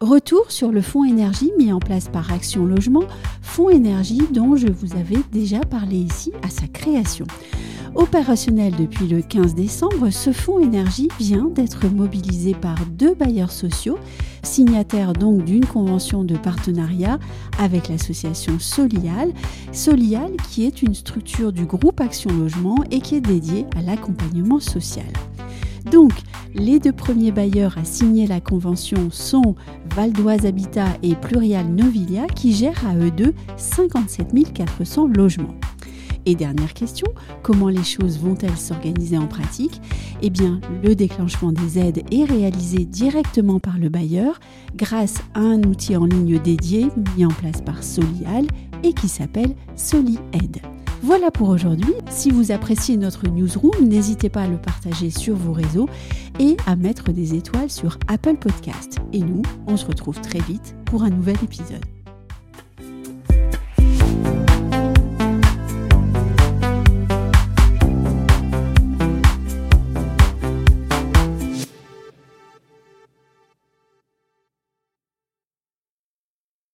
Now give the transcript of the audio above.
Retour sur le fonds énergie mis en place par Action Logement, fonds énergie dont je vous avais déjà parlé ici à sa création. Opérationnel depuis le 15 décembre, ce fonds énergie vient d'être mobilisé par deux bailleurs sociaux, signataires donc d'une convention de partenariat avec l'association Solial. Solial qui est une structure du groupe Action Logement et qui est dédiée à l'accompagnement social. Donc, les deux premiers bailleurs à signer la convention sont Valdoise Habitat et Plurial Novilia qui gèrent à eux deux 57 400 logements. Et dernière question, comment les choses vont-elles s'organiser en pratique? Eh bien, le déclenchement des aides est réalisé directement par le bailleur grâce à un outil en ligne dédié mis en place par Solial et qui s'appelle SoliAide. Voilà pour aujourd'hui. Si vous appréciez notre newsroom, n'hésitez pas à le partager sur vos réseaux et à mettre des étoiles sur Apple Podcast. Et nous, on se retrouve très vite pour un nouvel épisode.